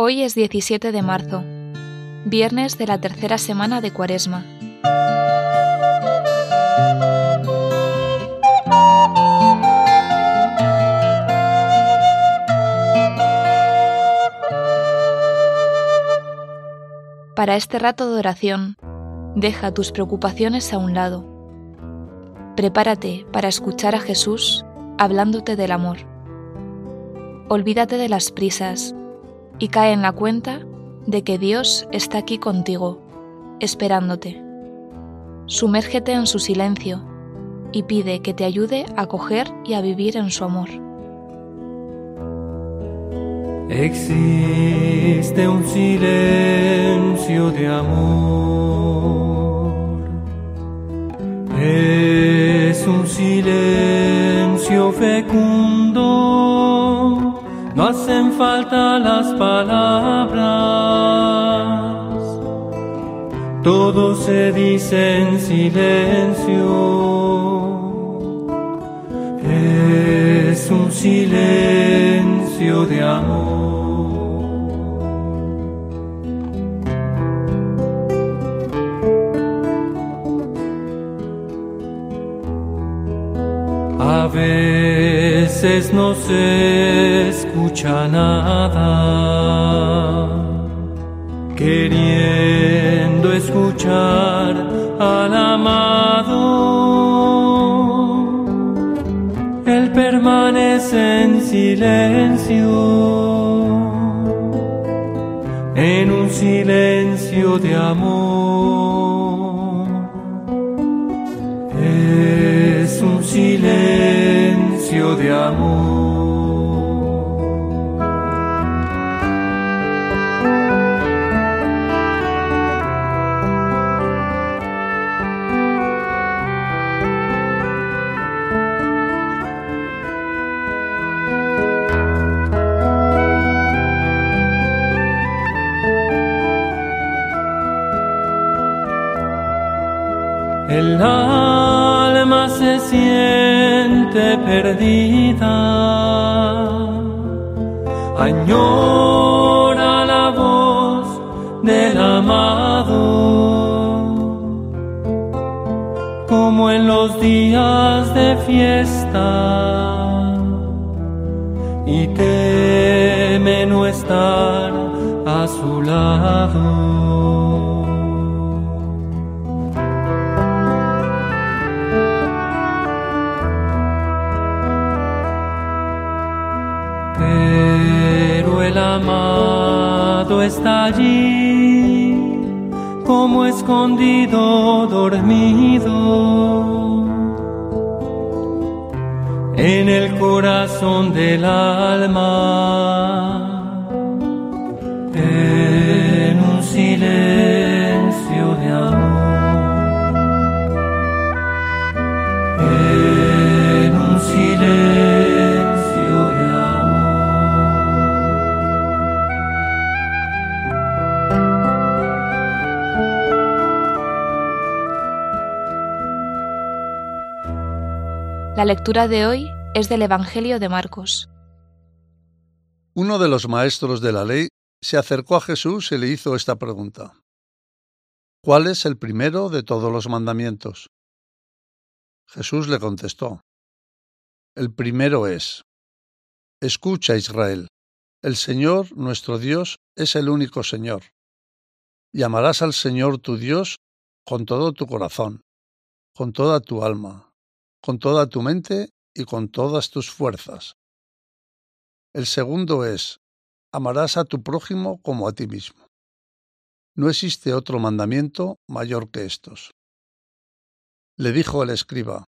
Hoy es 17 de marzo, viernes de la tercera semana de Cuaresma. Para este rato de oración, deja tus preocupaciones a un lado. Prepárate para escuchar a Jesús hablándote del amor. Olvídate de las prisas y cae en la cuenta de que Dios está aquí contigo, esperándote. Sumérgete en su silencio y pide que te ayude a coger y a vivir en su amor. Existe un silencio de amor. Es un silencio hacen falta las palabras, todo se dice en silencio. Es un silencio de amor. Veces no se escucha nada, queriendo escuchar al amado. Él permanece en silencio, en un silencio de amor. Es un silencio de amor. El alma se siente perdida, añora la voz del amado, como en los días de fiesta, y teme no estar a su lado. El amado está allí, como escondido, dormido, en el corazón del alma, en un silencio de amor, en un silencio La lectura de hoy es del Evangelio de Marcos. Uno de los maestros de la ley se acercó a Jesús y le hizo esta pregunta. ¿Cuál es el primero de todos los mandamientos? Jesús le contestó. El primero es, Escucha Israel, el Señor nuestro Dios es el único Señor. Y amarás al Señor tu Dios con todo tu corazón, con toda tu alma, con toda tu mente y con todas tus fuerzas. El segundo es, amarás a tu prójimo como a ti mismo. No existe otro mandamiento mayor que estos. Le dijo el escriba,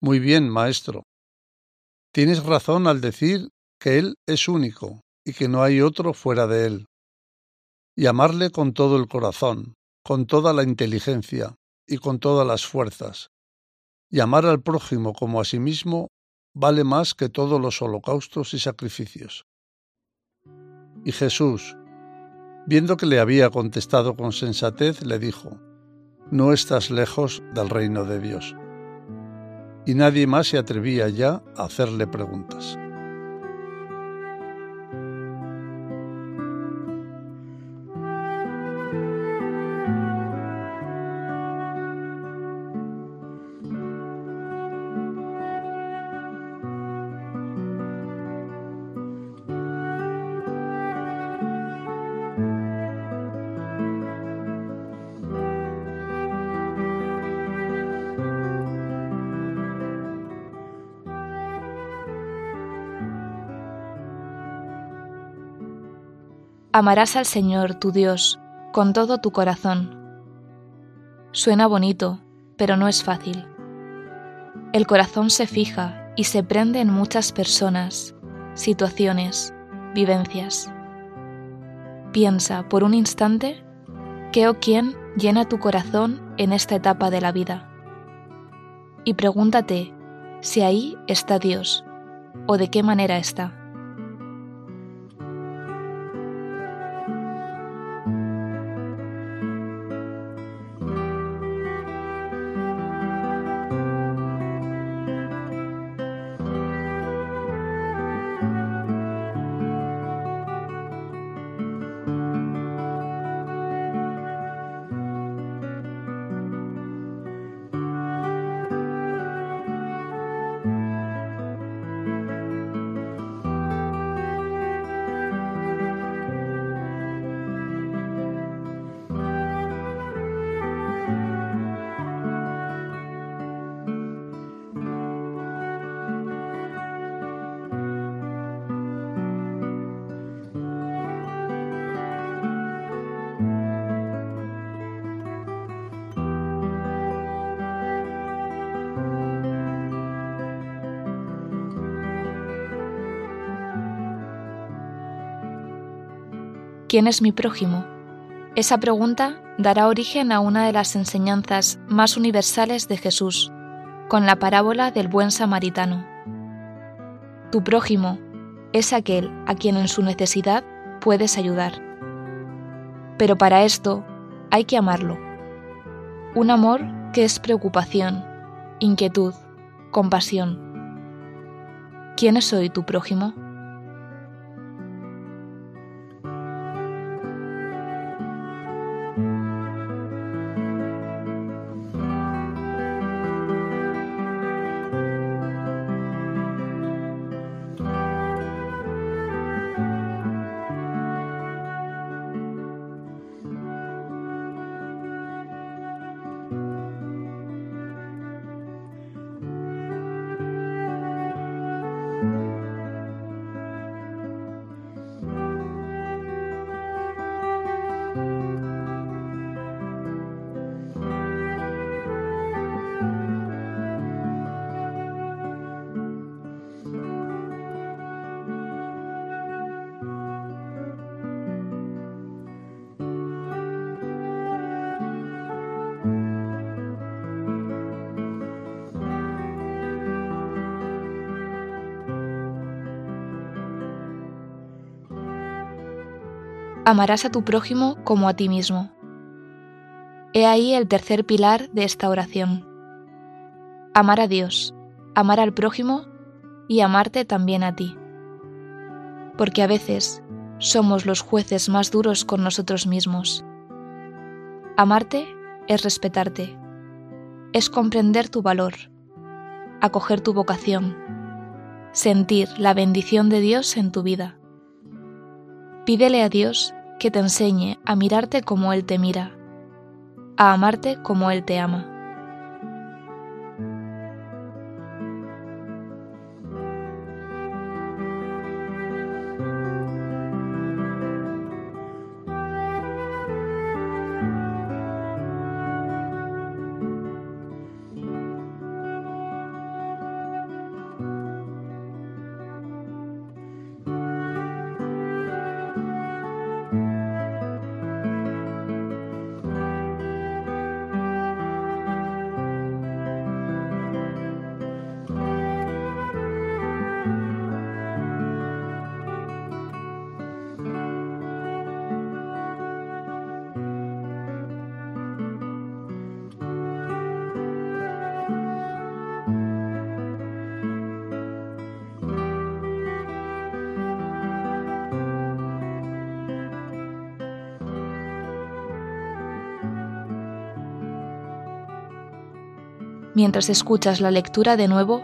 Muy bien, maestro. Tienes razón al decir que Él es único y que no hay otro fuera de Él. Y amarle con todo el corazón, con toda la inteligencia y con todas las fuerzas, y amar al prójimo como a sí mismo vale más que todos los holocaustos y sacrificios. Y Jesús, viendo que le había contestado con sensatez, le dijo, No estás lejos del reino de Dios. Y nadie más se atrevía ya a hacerle preguntas. Amarás al Señor, tu Dios, con todo tu corazón. Suena bonito, pero no es fácil. El corazón se fija y se prende en muchas personas, situaciones, vivencias. Piensa por un instante qué o quién llena tu corazón en esta etapa de la vida. Y pregúntate si ahí está Dios o de qué manera está. ¿Quién es mi prójimo? Esa pregunta dará origen a una de las enseñanzas más universales de Jesús, con la parábola del buen samaritano. Tu prójimo es aquel a quien en su necesidad puedes ayudar. Pero para esto hay que amarlo. Un amor que es preocupación, inquietud, compasión. ¿Quién es hoy tu prójimo? Amarás a tu prójimo como a ti mismo. He ahí el tercer pilar de esta oración. Amar a Dios, amar al prójimo y amarte también a ti. Porque a veces somos los jueces más duros con nosotros mismos. Amarte es respetarte, es comprender tu valor, acoger tu vocación, sentir la bendición de Dios en tu vida. Pídele a Dios que te enseñe a mirarte como Él te mira, a amarte como Él te ama. Mientras escuchas la lectura de nuevo,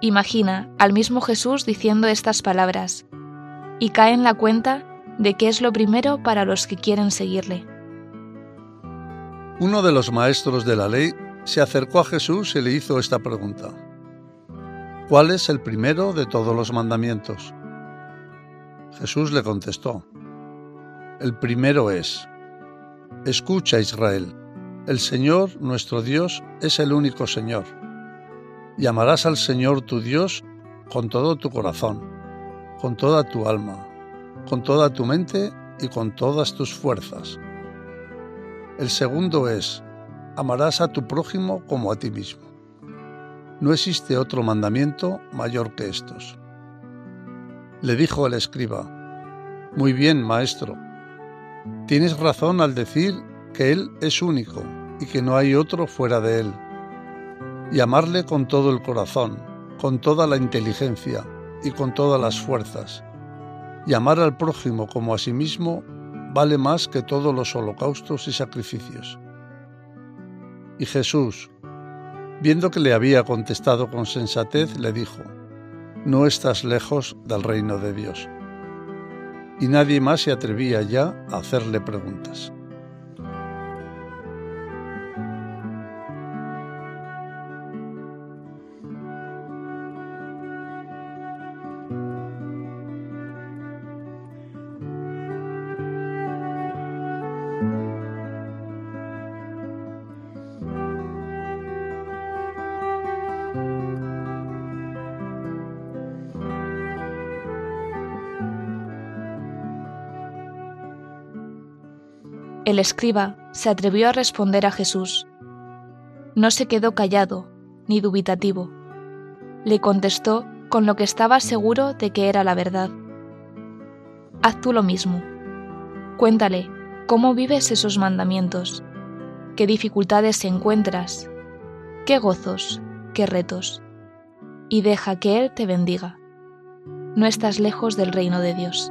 imagina al mismo Jesús diciendo estas palabras y cae en la cuenta de que es lo primero para los que quieren seguirle. Uno de los maestros de la ley se acercó a Jesús y le hizo esta pregunta. ¿Cuál es el primero de todos los mandamientos? Jesús le contestó, El primero es, Escucha Israel, el Señor nuestro Dios es el único Señor. Y amarás al Señor tu Dios con todo tu corazón, con toda tu alma, con toda tu mente y con todas tus fuerzas. El segundo es, amarás a tu prójimo como a ti mismo. No existe otro mandamiento mayor que estos. Le dijo el escriba, Muy bien, maestro, tienes razón al decir que Él es único y que no hay otro fuera de Él. Y amarle con todo el corazón, con toda la inteligencia y con todas las fuerzas. Y amar al prójimo como a sí mismo vale más que todos los holocaustos y sacrificios. Y Jesús, viendo que le había contestado con sensatez, le dijo, No estás lejos del reino de Dios. Y nadie más se atrevía ya a hacerle preguntas. El escriba se atrevió a responder a Jesús. No se quedó callado ni dubitativo. Le contestó con lo que estaba seguro de que era la verdad. Haz tú lo mismo. Cuéntale cómo vives esos mandamientos, qué dificultades encuentras, qué gozos, qué retos, y deja que Él te bendiga. No estás lejos del reino de Dios.